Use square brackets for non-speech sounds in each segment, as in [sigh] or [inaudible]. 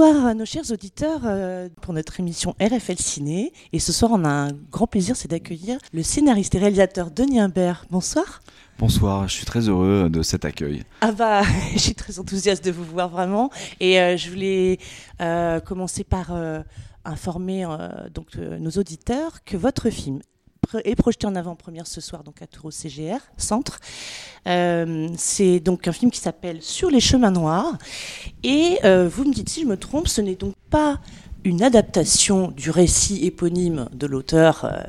Bonsoir à nos chers auditeurs euh, pour notre émission RFL Ciné. Et ce soir, on a un grand plaisir, c'est d'accueillir le scénariste et réalisateur Denis Imbert. Bonsoir. Bonsoir, je suis très heureux de cet accueil. Ah bah, [laughs] je suis très enthousiaste de vous voir vraiment. Et euh, je voulais euh, commencer par informer donc nos auditeurs que votre film est projeté en avant-première ce soir donc à Tours CGR Centre. Euh, c'est donc un film qui s'appelle Sur les chemins noirs. Et euh, vous me dites si je me trompe, ce n'est donc pas une adaptation du récit éponyme de l'auteur, euh,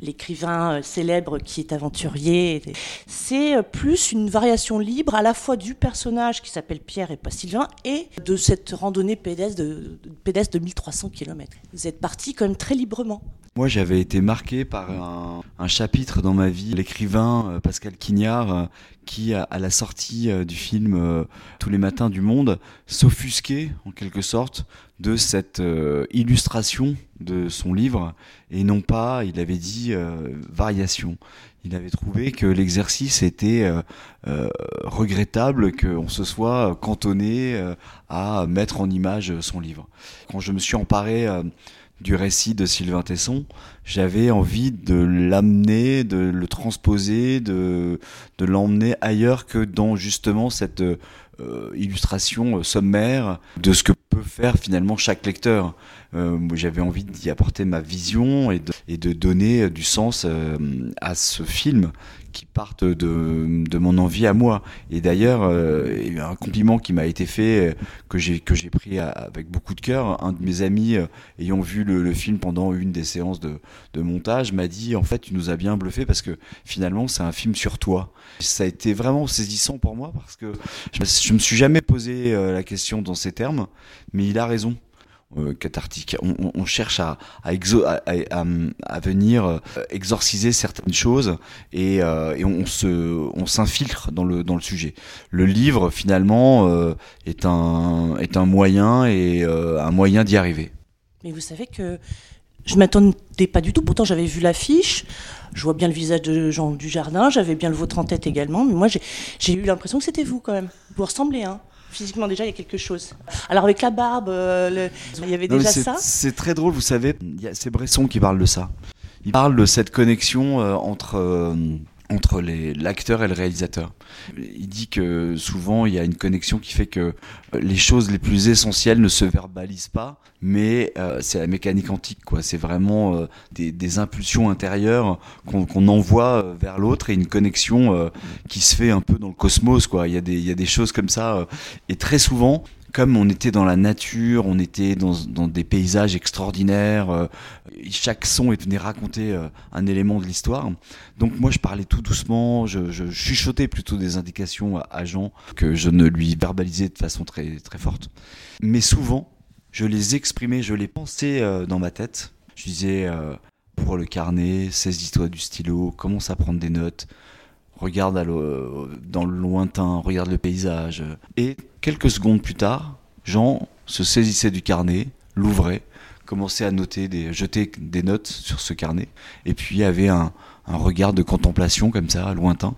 l'écrivain célèbre qui est aventurier. C'est plus une variation libre à la fois du personnage qui s'appelle Pierre et pas Sylvain et de cette randonnée pédestre de, pédestre de 1300 km. Vous êtes parti quand même très librement. Moi, j'avais été marqué par un, chapitre dans ma vie, l'écrivain euh, Pascal Quignard, euh, qui, à la sortie euh, du film Tous les matins du monde, s'offusquait, en quelque sorte, de cette illustration de son livre, et non pas, il avait dit, variation. Il avait trouvé que l'exercice était regrettable, qu'on se soit cantonné à mettre en image son livre. Quand je me suis emparé du récit de Sylvain Tesson, j'avais envie de l'amener, de le transposer, de, de l'emmener ailleurs que dans justement cette euh, illustration euh, sommaire de ce que peut faire finalement chaque lecteur. Euh, j'avais envie d'y apporter ma vision et de, et de donner du sens à ce film qui partent de, de mon envie à moi. Et d'ailleurs, euh, il un compliment qui m'a été fait, euh, que j'ai que j'ai pris avec beaucoup de cœur. Un de mes amis, euh, ayant vu le, film pendant une des séances de, de montage, m'a dit en fait, tu nous as bien bluffé parce que finalement, c'est un film sur toi. Ça a été vraiment saisissant pour moi parce que je, je me suis jamais posé la question dans ces termes, mais il a raison. Euh, cathartique. On, cherche à, venir euh, exorciser certaines choses et, euh, on s'infiltre dans le, dans le sujet. Le livre, finalement, est, un, est un moyen et un moyen d'y arriver. Mais vous savez que je m'attendais pas du tout. Pourtant, j'avais vu l'affiche. Je vois bien le visage de Jean Dujardin. J'avais bien le vôtre en tête également. Mais moi, j'ai eu l'impression que c'était vous quand même. Vous ressemblez, hein physiquement déjà il y a quelque chose. Alors avec la barbe, euh, il y avait déjà ça. C'est très drôle, vous savez, c'est Bresson qui parle de ça. Il parle de cette connexion euh, entre euh, entre l'acteur et le réalisateur. Il dit que souvent il y a une connexion qui fait que les choses les plus essentielles ne se verbalisent pas, mais euh, c'est la mécanique antique, quoi. C'est vraiment euh, des, impulsions intérieures qu'on envoie euh, vers l'autre et une connexion qui se fait un peu dans le cosmos, quoi. Il y a des choses comme ça, et très souvent comme on était dans la nature, on était dans, dans des paysages extraordinaires, euh, chaque son venait raconter euh, un élément de l'histoire. Donc moi je parlais tout doucement, je, je chuchotais plutôt des indications à, Jean que je ne lui verbalisais de façon très, très forte. Mais souvent, je les exprimais, je les pensais euh, dans ma tête. Je disais, pour le carnet, saisis-toi du stylo, commence à prendre des notes, regarde dans le lointain, regarde le paysage. Et quelques secondes plus tard, Jean se saisissait du carnet, l'ouvrait, commençait à noter, des, jeter des notes sur ce carnet, et puis avait un, regard de contemplation comme ça, lointain.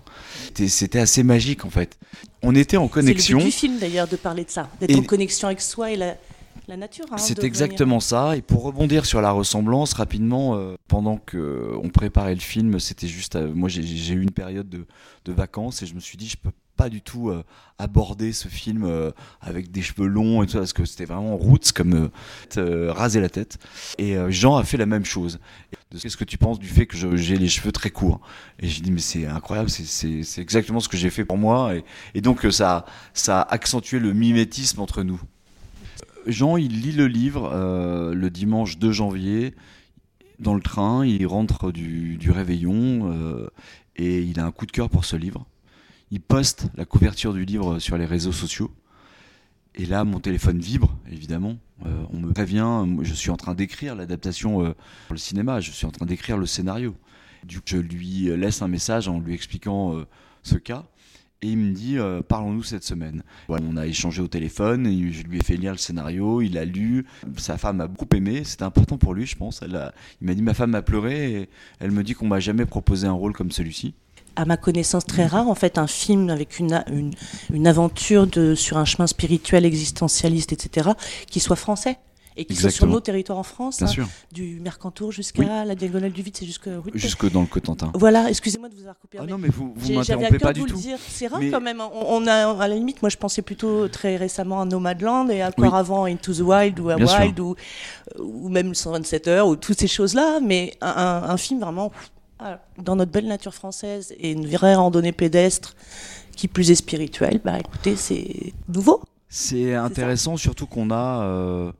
C'était assez magique en fait. On était en connexion. C'est le du film d'ailleurs de parler de ça, d'être en connexion avec soi et la, la nature. Hein, c'est exactement ça. Et pour rebondir sur la ressemblance, rapidement, euh, pendant que on préparait le film, c'était juste. Euh, moi, j'ai eu une période de, de, vacances et je me suis dit, je peux pas du tout euh, aborder ce film avec des cheveux longs et tout parce que c'était vraiment roots comme raser la tête. Et Jean a fait la même chose. Qu'est-ce que tu penses du fait que j'ai les cheveux très courts? Et j'ai dit mais c'est incroyable, c'est exactement ce que j'ai fait pour moi. Et, et donc ça, ça a accentué le mimétisme entre nous. Jean, il lit le livre euh, le dimanche 2 janvier dans le train, il rentre du, réveillon euh, et il a un coup de cœur pour ce livre. Il poste la couverture du livre sur les réseaux sociaux. Et là, mon téléphone vibre, évidemment. Euh, on me prévient, je suis en train d'écrire l'adaptation pour le cinéma, je suis en train d'écrire le scénario. Du coup, je lui laisse un message en lui expliquant ce cas et il me dit euh, parlons-nous cette semaine. on a échangé au téléphone, je lui ai fait lire le scénario, il a lu, sa femme a beaucoup aimé, c'était important pour lui je pense. Il m'a dit ma femme a pleuré et elle me dit qu'on m'a jamais proposé un rôle comme celui-ci. à ma connaissance très rare, en fait, un film avec une, une, aventure de, sur un chemin spirituel, existentialiste, etc., qui soit français et qui soit sur nos territoires en France, hein, du Mercantour jusqu'à la diagonale du vide, c'est jusque jusque dans le Cotentin. Voilà, excusez-moi de vous avoir coupé. Ah non, mais vous, vous m'interrompez pas du tout. C'est rare quand même. On, a à la limite, moi je pensais plutôt très récemment à Nomadland et encore avant Into the Wild ou à Wild ou, ou même 127 heures ou toutes ces choses-là, mais un, un film vraiment dans notre belle nature française et une vraie randonnée pédestre qui plus est spirituelle, bah écoutez, c'est nouveau. C'est intéressant, surtout qu'on a euh,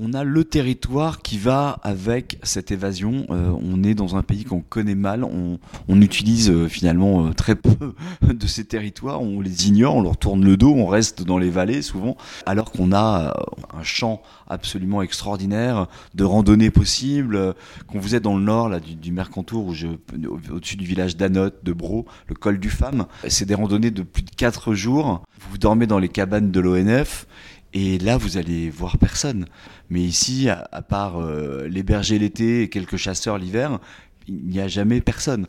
on a le territoire qui va avec cette évasion. Euh, on est dans un pays qu'on connaît mal, on, utilise euh, finalement euh, très peu [laughs] de ces territoires, on les ignore, on leur tourne le dos, on reste dans les vallées souvent, alors qu'on a un champ absolument extraordinaire de randonnées possibles. Quand vous êtes dans le nord là, du, Mercantour, au-dessus du village d'Anote, de Bro, le col du Femme, c'est des randonnées de plus de 4 jours. Vous dormez dans les cabanes de l'ONF et là, vous allez voir personne. Mais ici, à, part euh, les bergers l'été et quelques chasseurs l'hiver, il n'y a jamais personne.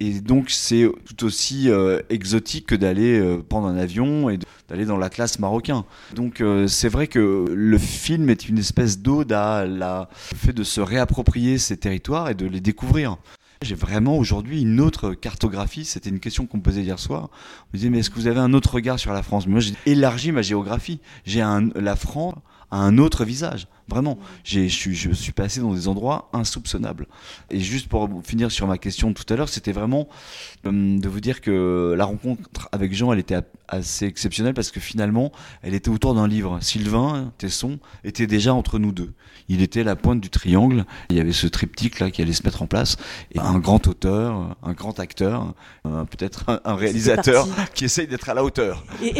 Et donc, c'est tout aussi euh, exotique que d'aller euh, prendre un avion et d'aller dans l'Atlas marocain. Donc, c'est vrai que le film est une espèce d'ode à la fait de se réapproprier ces territoires et de les découvrir. J'ai vraiment aujourd'hui une autre cartographie. C'était une question qu'on me posait hier soir. On me disait, mais est-ce que vous avez un autre regard sur la France? Moi, j'ai élargi ma géographie. J'ai la France à un autre visage. Vraiment, je suis, je suis passé dans des endroits insoupçonnables. Et juste pour finir sur ma question de tout à l'heure, c'était vraiment euh, de vous dire que la rencontre avec Jean, elle était assez exceptionnelle parce que finalement, elle était autour d'un livre. Sylvain Tesson était déjà entre nous deux. Il était la pointe du triangle. Il y avait ce triptyque là qui allait se mettre en place. Et un grand auteur, un grand acteur, euh, peut-être un, réalisateur [laughs] qui essaye d'être à la hauteur. Et,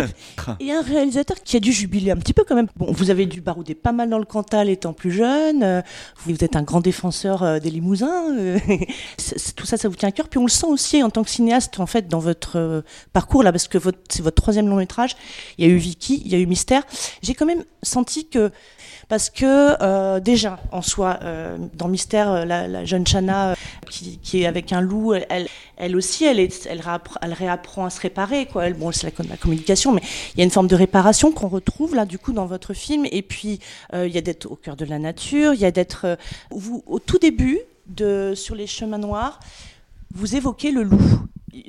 et, un réalisateur qui a dû jubiler un petit peu quand même. Bon, vous avez dû barouder pas mal dans le Cantal étant plus jeune, euh, vous êtes un grand défenseur euh, des Limousins, euh, [laughs] tout ça, ça vous tient à cœur. Puis on le sent aussi en tant que cinéaste, en fait, dans votre parcours là, parce que c'est votre troisième long métrage. Il y a eu Vicky, il y a eu Mystère. J'ai quand même senti que parce que euh, déjà en soi euh, dans Mystère euh, la, jeune Chana qui, est avec un loup elle, aussi elle, réapprend, à se réparer bon c'est la, la, communication mais il y a une forme de réparation qu'on retrouve là du coup dans votre film. Et puis il y a d'être au cœur de la nature il y a d'être au tout début de sur les chemins noirs vous évoquez le loup.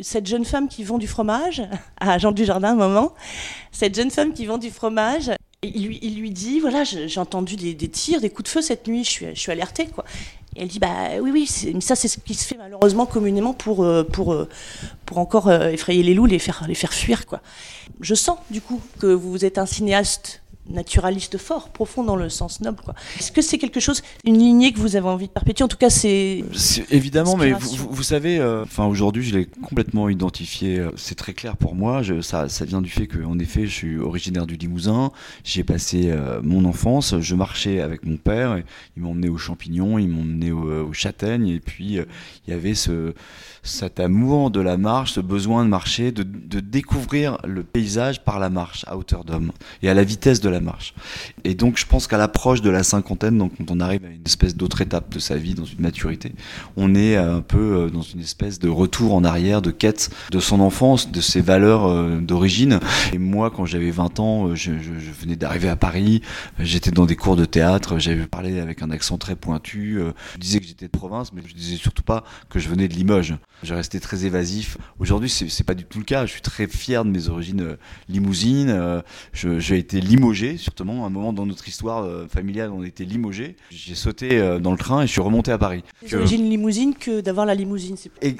Cette jeune femme qui vend du fromage [laughs] à Jean Dujardin un moment, cette jeune femme qui vend du fromage, il lui, il lui dit voilà, j'ai entendu des, tirs, des coups de feu cette nuit, je suis, je suis alertée. Quoi. Et elle dit bah oui, oui, ça c'est ce qui se fait malheureusement communément pour, euh, pour, euh, pour encore euh, effrayer les loups, les faire, les faire fuir. Quoi. Je sens du coup que vous êtes un cinéaste naturaliste fort, profond dans le sens noble. Est-ce que c'est quelque chose, une lignée que vous avez envie de perpétuer? En tout cas, c'est. Évidemment, mais vous, vous, savez, euh, aujourd'hui, je l'ai complètement identifié. Euh, c'est très clair pour moi. Je, ça, ça vient du fait que, en effet, je suis originaire du Limousin. J'ai passé euh, mon enfance. Je marchais avec mon père. il m'emmenait aux champignons, il m'emmenait aux, aux, châtaignes, et puis il y avait ce cet amour de la marche, ce besoin de marcher, de, de découvrir le paysage par la marche à hauteur d'homme et à la vitesse de la marche. Et donc je pense qu'à l'approche de la cinquantaine, donc quand on arrive à une espèce d'autre étape de sa vie, dans une maturité, on est un peu euh, dans une espèce de retour en arrière, de quête de son enfance, de ses valeurs euh, d'origine. Et moi, quand j'avais 20 ans, euh, je, venais d'arriver à Paris, j'étais dans des cours de théâtre, j'avais parlé avec un accent très pointu, je disais que j'étais de province, mais je disais surtout pas que je venais de Limoges. Je restais très évasif. Aujourd'hui, c'est pas du tout le cas. Je suis très fier de mes origines euh, limousines. Euh, j'ai été limogé, surtout à un moment dans notre histoire euh, familiale, on était limogé. J'ai sauté dans le train et je suis remonté à Paris. Les origines limousines que d'avoir la limousine.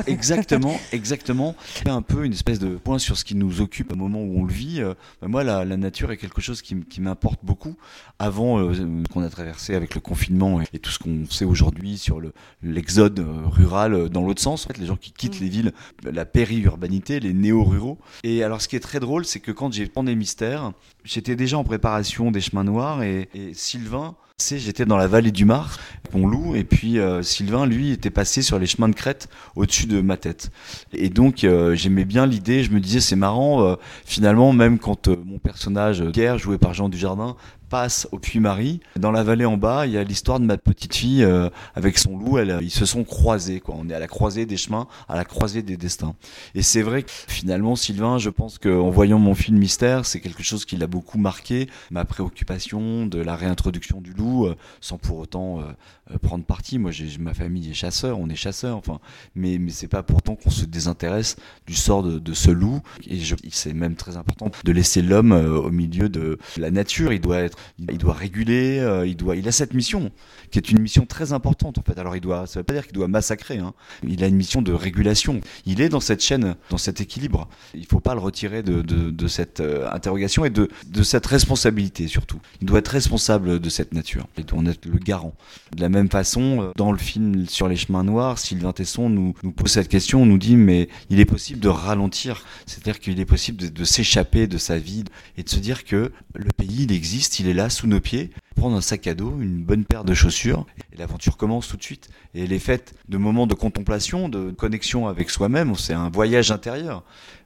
Exactement, [laughs] exactement. Un peu une espèce de point sur ce qui nous occupe au moment où on le vit. Bah, moi, la, nature est quelque chose qui, m'importe beaucoup. Avant qu'on a traversé avec le confinement et, tout ce qu'on sait aujourd'hui sur l'exode rural dans l'autre sens, en fait, les gens qui quittent mm. les villes, la périurbanité, les néo-ruraux. Et alors, ce qui est très drôle, c'est que quand j'ai des mystères, j'étais déjà en préparation des chemins noirs. Et, Sylvain C'est j'étais dans la vallée du Mar, mon loup, et puis euh, Sylvain, lui, était passé sur les chemins de crête au-dessus de ma tête. Et donc euh, j'aimais bien l'idée, je me disais c'est marrant, euh, finalement même quand mon personnage Pierre, joué par Jean Dujardin, passe au Puy-Marie. Dans la vallée en bas, il y a l'histoire de ma petite fille euh, avec son loup. Elle, ils se sont croisés, quoi. On est à la croisée des chemins, à la croisée des destins. Et c'est vrai que finalement, Sylvain, je pense qu'en voyant mon film Mystère, c'est quelque chose qui l'a beaucoup marqué. Ma préoccupation de la réintroduction du loup, euh, sans pour autant euh, prendre parti. Moi, ma famille est chasseur, on est chasseur, enfin. Mais mais c'est pas pourtant qu'on se désintéresse du sort de, ce loup. Et c'est même très important de laisser l'homme au milieu de la nature. Il doit être il doit réguler, euh, il doit, il a cette mission qui est une mission très importante en fait. Alors il doit, ça veut pas dire qu'il doit massacrer. Hein. Il a une mission de régulation. Il est dans cette chaîne, dans cet équilibre. Il faut pas le retirer de, cette euh, interrogation et de cette responsabilité surtout. Il doit être responsable de cette nature. Il doit en être le garant. De la même façon, euh, dans le film sur les chemins noirs, Sylvain Tesson nous, nous pose cette question, nous dit mais il est possible de ralentir, c'est-à-dire qu'il est possible de, de s'échapper de sa vie et de se dire que le pays il existe, il est là sous nos pieds prendre un sac à dos, une bonne paire de chaussures, et l'aventure commence tout de suite. Et elle est faite de moments de contemplation, de connexion avec soi-même, c'est un voyage intérieur.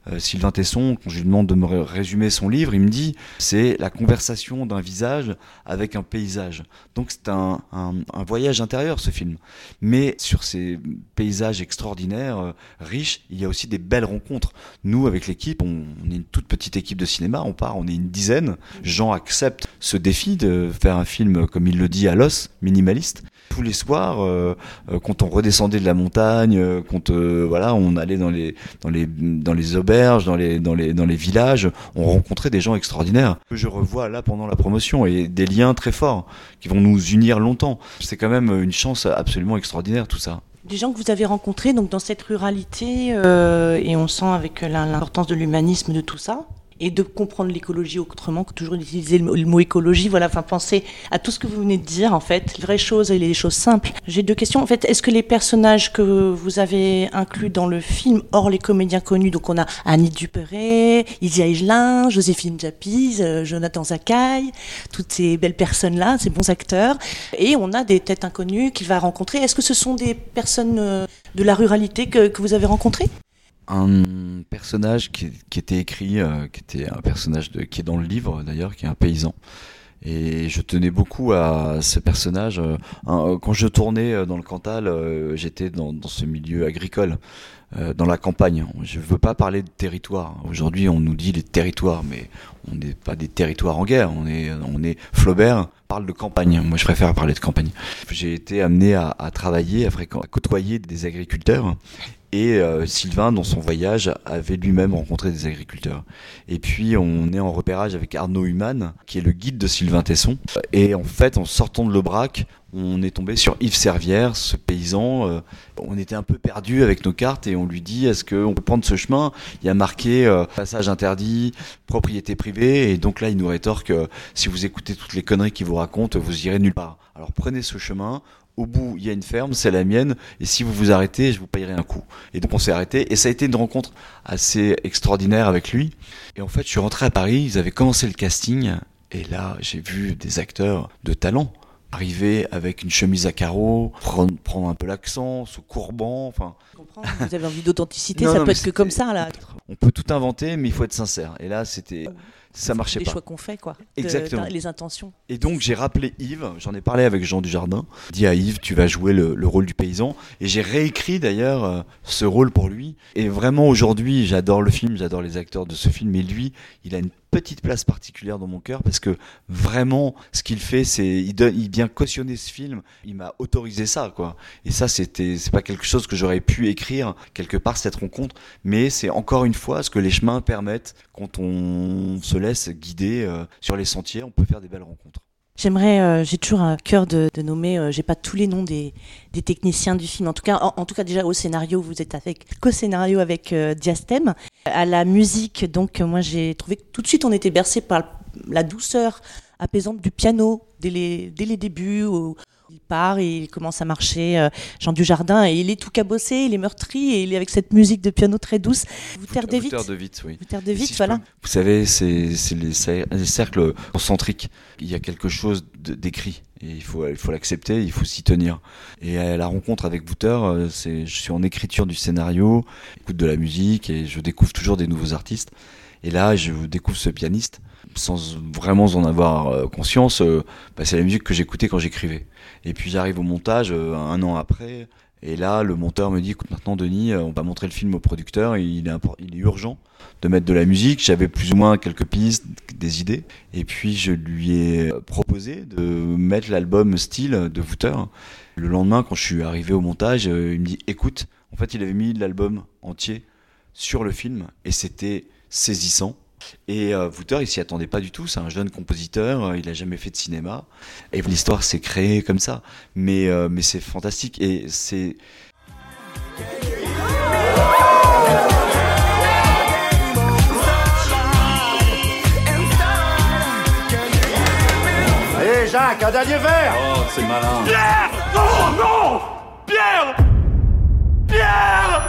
Euh, Sylvain Tesson, quand je lui demande de me résumer son livre, il me dit c'est la conversation d'un visage avec un paysage. Donc c'est un, un, un, voyage intérieur ce film. Mais sur ces paysages extraordinaires, euh, riches, il y a aussi des belles rencontres. Nous, avec l'équipe, on, on, est une toute petite équipe de cinéma, on part, on est une dizaine. Jean accepte ce défi de faire un film, comme il le dit, à l'os, minimaliste tous les soirs, euh, euh, quand on redescendait de la montagne, euh, quand euh, voilà, on allait dans les dans les dans les auberges, dans les dans les dans les villages, on rencontrait des gens extraordinaires que je revois là pendant la promotion et des liens très forts qui vont nous unir longtemps. C'est quand même une chance absolument extraordinaire tout ça des gens que vous avez rencontrés donc dans cette ruralité euh, et on sent avec l'importance de l'humanisme de tout ça et de comprendre l'écologie autrement que toujours utiliser le mot écologie. Voilà, enfin penser à tout ce que vous venez de dire en fait, les vraies choses et les choses simples. J'ai deux questions. En fait, est-ce que les personnages que vous avez inclus dans le film, hors les comédiens connus, donc on a Annie Dupéré, Isia Higelin, Joséphine Japis, euh, Jonathan Zakaï, toutes ces belles personnes-là, ces bons acteurs, et on a des têtes inconnues qu'il va rencontrer. Est-ce que ce sont des personnes euh, de la ruralité que vous avez rencontrées? Un personnage qui, était écrit, euh, qui était un personnage qui est dans le livre d'ailleurs, qui est un paysan. Et je tenais beaucoup à ce personnage. Euh, quand je tournais dans le Cantal, euh, j'étais dans, ce milieu agricole, euh, dans la campagne. Je veux pas parler de territoire. Aujourd'hui, on nous dit les territoires, mais on n'est pas des territoires en guerre. On est, on est Flaubert parle de campagne. Moi, je préfère parler de campagne. J'ai été amené à, à travailler, à, à côtoyer des agriculteurs et euh, Sylvain, dans son voyage, avait lui-même rencontré des agriculteurs. Et puis, on est en repérage avec Arnaud Human, qui est le guide de Sylvain Tesson. Et en fait, en sortant de l'Aubrac, on est tombé sur Yves Servière, ce paysan. Euh, on était un peu perdu avec nos cartes et on lui dit est-ce qu'on peut prendre ce chemin? Il y a marqué euh, passage interdit, propriété privée. Et donc là, il nous rétorque si vous écoutez toutes les conneries qu'il vous raconte, vous irez nulle part. Alors prenez ce chemin, au bout, il y a une ferme, c'est la mienne, et si vous vous arrêtez, je vous payerai un coup. Et donc on s'est arrêté, et ça a été une rencontre assez extraordinaire avec lui. Et en fait, je suis rentré à Paris, ils avaient commencé le casting, et là, j'ai vu des acteurs de talent arriver avec une chemise à carreaux, prendre, prendre un peu l'accent, se courbant, enfin. Vous avez envie d'authenticité, ça non, peut être que comme ça là. On peut tout inventer, mais il faut être sincère. Et là, c'était ça marchait les pas. Les choix qu'on fait, quoi. Exactement. De, les intentions. Et donc j'ai rappelé Yves, j'en ai parlé avec Jean Dujardin, dit à Yves, tu vas jouer le, le rôle du paysan. Et j'ai réécrit d'ailleurs euh, ce rôle pour lui. Et vraiment aujourd'hui, j'adore le film, j'adore les acteurs de ce film. Et lui, il a une petite place particulière dans mon cœur parce que vraiment ce qu'il fait c'est il donne il vient cautionner ce film. Il m'a autorisé ça quoi. Et ça c'était c'est pas quelque chose que j'aurais pu écrire quelque part cette rencontre. Mais c'est encore une fois ce que les chemins permettent quand on se laisse guider euh, sur les sentiers. On peut faire des belles rencontres J'aimerais, euh, j'ai toujours un cœur de, nommer, euh, j'ai pas tous les noms des, techniciens du film. En tout cas, en, tout cas déjà au scénario, vous êtes avec co-scénario avec euh, Diastème. À la musique, donc moi j'ai trouvé que tout de suite on était bercé par la douceur apaisante du piano dès les, dès les débuts, Il part et il commence à marcher euh, Jean Dujardin et il est tout cabossé, il est meurtri et il est avec cette musique de piano très douce. Wouter de Witt. Wouter de Witt, oui. Wouter de si je voilà. peux- vous savez, c'est les, les cercles concentriques. Il y a quelque chose de- d'écrit et il faut il faut l'accepter, il faut s'y tenir. Et à la rencontre avec Wouter, euh, c'est je suis en écriture du scénario, j'écoute de la musique et je découvre toujours des nouveaux artistes. Et là, je découvre ce pianiste sans vraiment en avoir euh, conscience. euh, bah, c'est la musique que j'écoutais quand j'écrivais. Et puis j'arrive au montage euh, un an après. Et là, le monteur me dit, écoute, maintenant, Denis, on va montrer le film au producteur. il, est il urgent de mettre de la musique. J'avais plus ou moins quelques pistes, des idées. Et puis, je lui ai proposé de mettre l'album style de Wouter. Le lendemain, quand je suis arrivé au montage, il me dit, écoute, en fait, il avait mis l'album entier sur le film. Et c'était saisissant. Et euh, Wouter, il s'y attendait pas du tout. C'est un jeune compositeur. euh, Il a jamais fait de cinéma. Et l'histoire s'est créée comme ça. Mais, euh, mais c'est fantastique. Et c'est Allez, Jacques, un dernier verre Oh, c'est malin. Non, non Pierre Pierre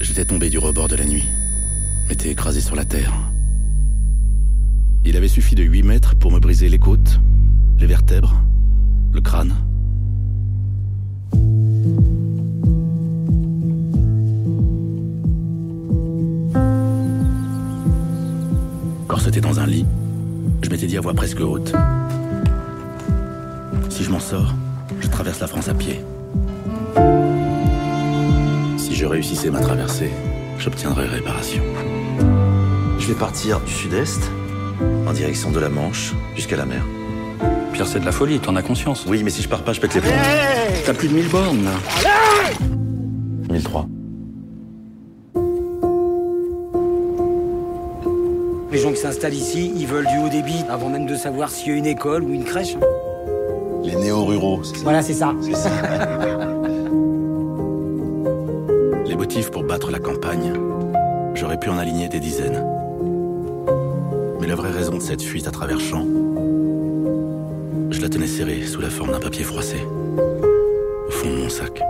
J'étais tombé du rebord de la nuit. M'étais écrasé sur la terre. Il avait suffi de 8 mètres pour me briser les côtes, les vertèbres, le crâne. Corseté dans un lit, je m'étais dit à voix presque haute. Si je m'en sors, je traverse la France à pied. Si je réussissais ma traversée, j'obtiendrais réparation. Je vais partir du sud-est, en direction de la Manche, jusqu'à la mer. Pierre, c'est de la folie, t'en as conscience. Oui, mais si je pars pas, je pète les plombs. T'as plus de 1000 bornes, là. 1003. Les gens qui s'installent ici, ils veulent du haut débit avant même de savoir s'il y a une école ou une crèche. Les néo-ruraux, c'est ça Voilà, c'est ça. Les motifs pour battre la campagne, j'aurais pu en aligner des dizaines. Mais la vraie raison de cette fuite à travers champs, je la tenais serrée sous la forme d'un papier froissé, au fond de mon sac.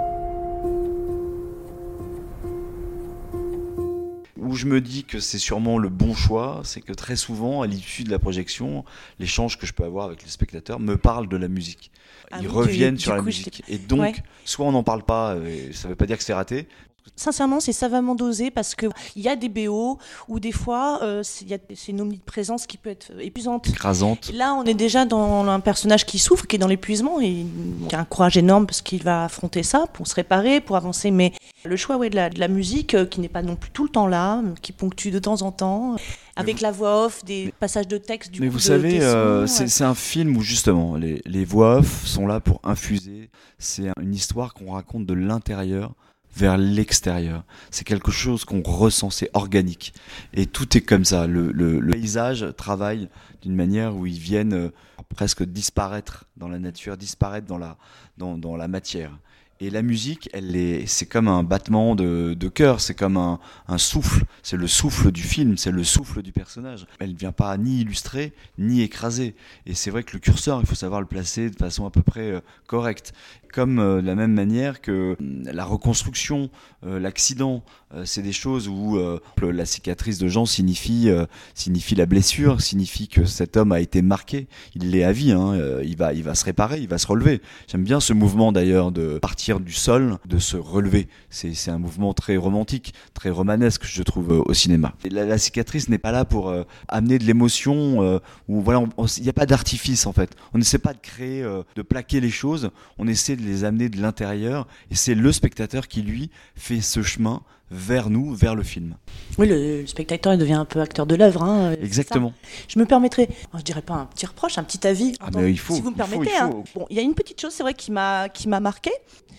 où je me dis que c'est sûrement le bon choix, c'est que très souvent, à l'issue de la projection, l'échange que je peux avoir avec les spectateurs me parle de la musique. Ah Ils oui, reviennent du- sur du la coup, musique. Et donc, Ouais. soit on n'en parle pas, et ça veut pas dire que c'est raté. Sincèrement, c'est savamment dosé parce que il y a des BO où des fois, euh, c'est- une omniprésence qui peut être épuisante. Écrasante. Là, on est déjà dans un personnage qui souffre, qui est dans l'épuisement et qui a un courage énorme parce qu'il va affronter ça pour se réparer, pour avancer. Mais le choix ouais, de, la, de la musique, euh, qui n'est pas non plus tout le temps là, qui ponctue de temps en temps, avec la voix off, des passages de texte du Mais coup, vous de savez, euh, c'est un film où justement les, les voix off sont là pour infuser. C'est une histoire qu'on raconte de l'intérieur vers l'extérieur. C'est quelque chose qu'on ressent, c'est organique. Et tout est comme ça. Le, le- paysage travaille d'une manière où ils viennent euh, presque disparaître dans la nature, disparaître dans la, dans, dans la matière. Et la musique, elle est, c'est comme un battement de, cœur, c'est comme un, souffle, c'est le souffle du film, c'est le souffle du personnage. Elle ne vient pas ni illustrer, ni écraser. Et c'est vrai que le curseur, il faut savoir le placer de façon à peu près euh, correcte. Comme euh, de la même manière que hum, la reconstruction, euh, l'accident, euh, c'est des choses où euh, la cicatrice de Jean signifie, euh, signifie la blessure, signifie que cet homme a été marqué. Il l'est à vie, hein, euh, il, va, il va se réparer, il va se relever. J'aime bien ce mouvement d'ailleurs de partir du sol, de se relever. C'est un mouvement très romantique, très romanesque, je trouve, euh, au cinéma. La, la cicatrice n'est pas là pour euh, amener de l'émotion, euh, ou voilà, il n'y a pas d'artifice en fait. On n'essaie pas de créer, euh, de plaquer les choses, on essaie de les amener de l'intérieur, et c'est le spectateur qui, lui, fait ce chemin vers nous, vers le film. Oui, le, le spectateur il devient un peu acteur de l'œuvre. hein, Exactement. Je me permettrais, je dirais pas un petit reproche, un petit avis. Ah, mais il faut, si vous me il faut, permettez. il hein. faut. Bon, il y a une petite chose, c'est vrai, qui m'a qui m'a marqué.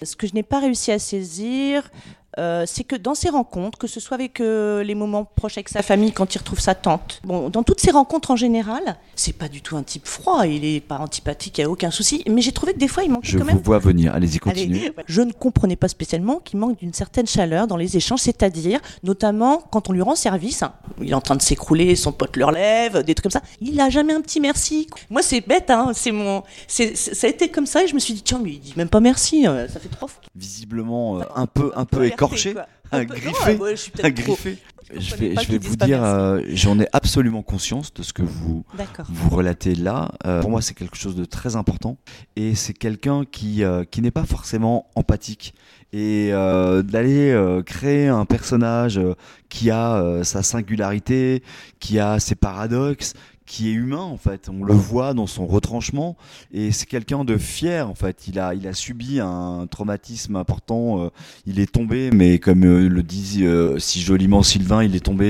Ce que je n'ai pas réussi à saisir, euh, c'est que dans ces rencontres, que ce soit avec euh, les moments proches avec sa famille, quand il retrouve sa tante, bon, dans toutes ces rencontres en général, c'est pas du tout un type froid, il est pas antipathique, il n'y a aucun souci, mais j'ai trouvé que des fois il manquait Je quand vous même. vois venir. Allez-y, Allez, continuez. je ne comprenais pas spécialement qu'il manque d'une certaine chaleur dans les échanges, c'est-à-dire notamment quand on lui rend service, hein, il est en train de s'écrouler, son pote le relève, des trucs comme ça, il a jamais un petit merci. Moi c'est bête, hein, c'est mon, c'est, ça a été comme ça et je me suis dit tiens mais il dit même pas merci, euh, ça fait trop. fou. Visiblement euh, un peu, un peu alerté, écorché, un peu- non, griffé, ouais, je suis un griffé. je vais, je vais vous dire, euh, j'en ai absolument conscience de ce que vous D'accord. vous relatez là. Euh, pour moi, c'est quelque chose de très important et c'est quelqu'un qui euh, qui n'est pas forcément empathique et euh, d'aller euh, créer un personnage euh, qui a euh, sa singularité, qui a ses paradoxes qui est humain en fait, on le voit dans son retranchement et c'est quelqu'un de fier en fait. Il a il a subi un traumatisme important. euh, il est tombé, mais comme euh, le dit euh, si joliment Sylvain, il est tombé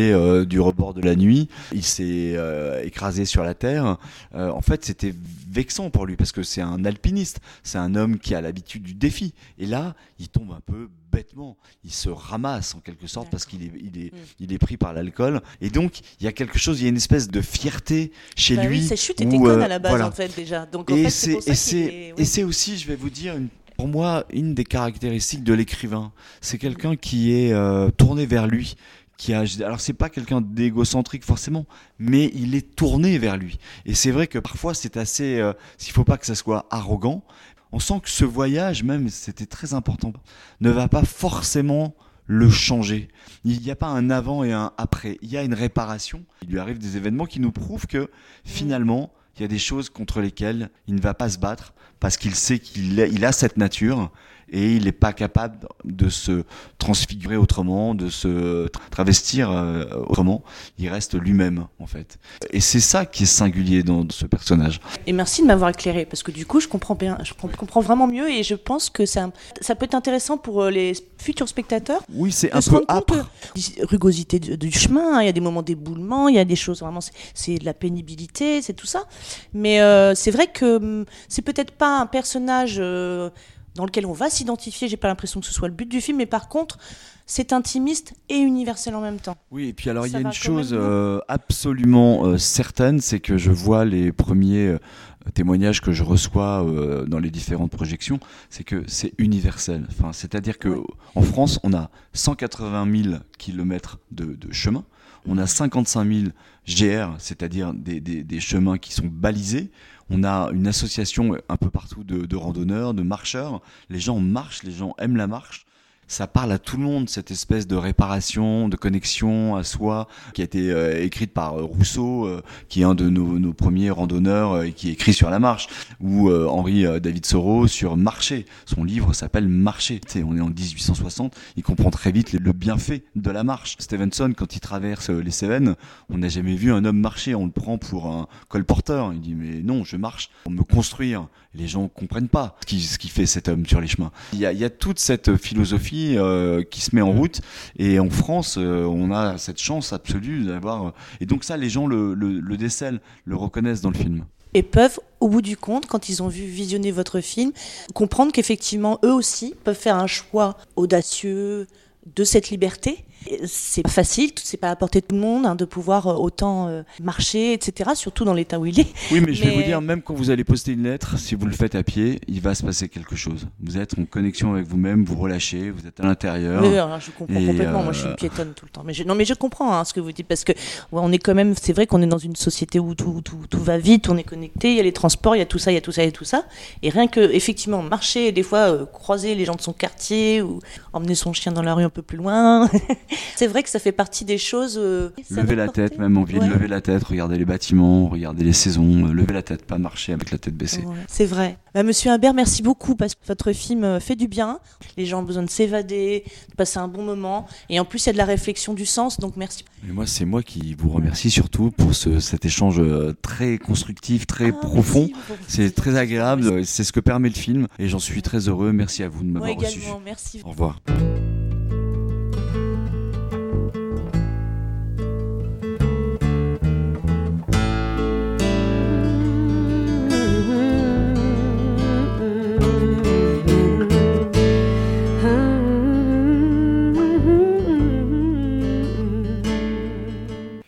du rebord de la nuit. Il s'est écrasé sur la terre. En fait, c'était vexant pour lui parce que c'est un alpiniste, c'est un homme qui a l'habitude du défi. Et là, il tombe un peu bêtement. Il se ramasse en quelque sorte parce qu'il est, il est, il est pris par l'alcool. Et donc, il y a quelque chose, il y a une espèce de fierté chez Bah lui. oui, sa chute était où, conne euh, à la base voilà. en fait déjà. Donc en Et c'est est- oui. aussi, je vais vous dire, une- pour moi, une des caractéristiques de l'écrivain. C'est quelqu'un qui est euh, tourné vers lui. Qui a, alors c'est pas quelqu'un d'égocentrique forcément, mais il est tourné vers lui. Et c'est vrai que parfois c'est assez, euh, s'il faut pas que ça soit arrogant, on sent que ce voyage même, c'était très important, ne va pas forcément le changer. Il n'y a pas un avant et un après. Il y a une réparation. Il lui arrive des événements qui nous prouvent que finalement, il y a des choses contre lesquelles il ne va pas se battre parce qu'il sait qu'il a, cette nature et il n'est pas capable de se transfigurer autrement, de se tra- travestir euh, autrement. Il reste lui-même, en fait. Et c'est ça qui est singulier dans ce personnage. Et merci de m'avoir éclairé parce que du coup je comprends bien, je com- comprends vraiment mieux et je pense que ça, ça peut être intéressant pour euh, les futurs spectateurs Oui, c'est un peu âpre. rugosité du, chemin, il y a des moments d'éboulement, il y a des choses vraiment, c'est- de la pénibilité, c'est tout ça. Mais euh, c'est vrai que hum, c'est peut-être pas un personnage euh, dans lequel on va s'identifier. J'ai pas l'impression que ce soit le but du film, mais par contre, c'est intimiste et universel en même temps. Oui, et puis alors il y a une chose euh, absolument euh, certaine, c'est que je vois les premiers euh, témoignages que je reçois dans les différentes projections, c'est que c'est universel. Enfin, c'est-à-dire que Ouais. en France, on a 180 000 kilomètres de, de chemin, on a 55 000 GR, c'est-à-dire des, des, des chemins qui sont balisés. On a une association un peu partout de, randonneurs, de marcheurs. Les gens marchent, les gens aiment la marche ça parle à tout le monde, cette espèce de réparation, de connexion à soi, qui a été euh, écrite par euh, Rousseau, euh, qui est un de nos, premiers randonneurs et qui écrit sur la marche, ou Henri David Thoreau sur Marcher. Son livre s'appelle Marcher. Tu on est en 1860, il comprend très vite le, bienfait de la marche. Stevenson, quand il traverse les Cévennes, on n'a jamais vu un homme marcher, on le prend pour un colporteur. Il dit mais non, je marche pour me construire. Les gens comprennent pas ce qui, ce qui fait cet homme sur les chemins. Il y a, il y a toute cette philosophie euh, qui se met en route et en France, euh, on a cette chance absolue d'avoir. Et donc ça, les gens le, le, le décèlent, le reconnaissent dans le film. et peuvent, au bout du compte, quand ils ont vu visionner votre film, comprendre qu'effectivement, eux aussi peuvent faire un choix audacieux de cette liberté. C'est pas facile, c'est pas à portée de tout le monde hein, de pouvoir euh, autant euh, marcher, etc. Surtout dans l'état où il est. Oui, mais je vais vous dire, même quand vous allez poster une lettre, si vous le faites à pied, il va se passer quelque chose. Vous êtes en connexion avec vous-même, vous relâchez, vous êtes à l'intérieur. Oui, alors, je comprends Et, complètement. euh, Moi, je suis une piétonne tout le temps. Mais je, non, mais je comprends hein, ce que vous dites parce que ouais, on est quand même. C'est vrai qu'on est dans une société où tout, tout, tout va vite, on est connecté. Il y a les transports, il y a tout ça, il y a tout ça, il y a tout ça. Et rien que effectivement marcher, des fois euh, croiser les gens de son quartier ou emmener son chien dans la rue un peu plus loin. [laughs] c'est vrai que ça fait partie des choses. euh, Lever la tête, même envie Ouais. de lever la tête, regarder les bâtiments, regarder les saisons, euh, lever la tête, pas marcher avec la tête baissée. Ouais, c'est vrai. Bah, Monsieur Imbert, merci beaucoup parce que votre film euh, fait du bien. Les gens ont besoin de s'évader, de passer un bon moment. Et en plus, il y a de la réflexion, du sens. Donc merci. Et moi, c'est moi qui vous remercie surtout pour ce, cet échange euh, très constructif, très Ah, profond. C'est très agréable, c'est ce que permet le film et j'en suis très heureux. Merci à vous de m'avoir reçu. également, merci. Au revoir.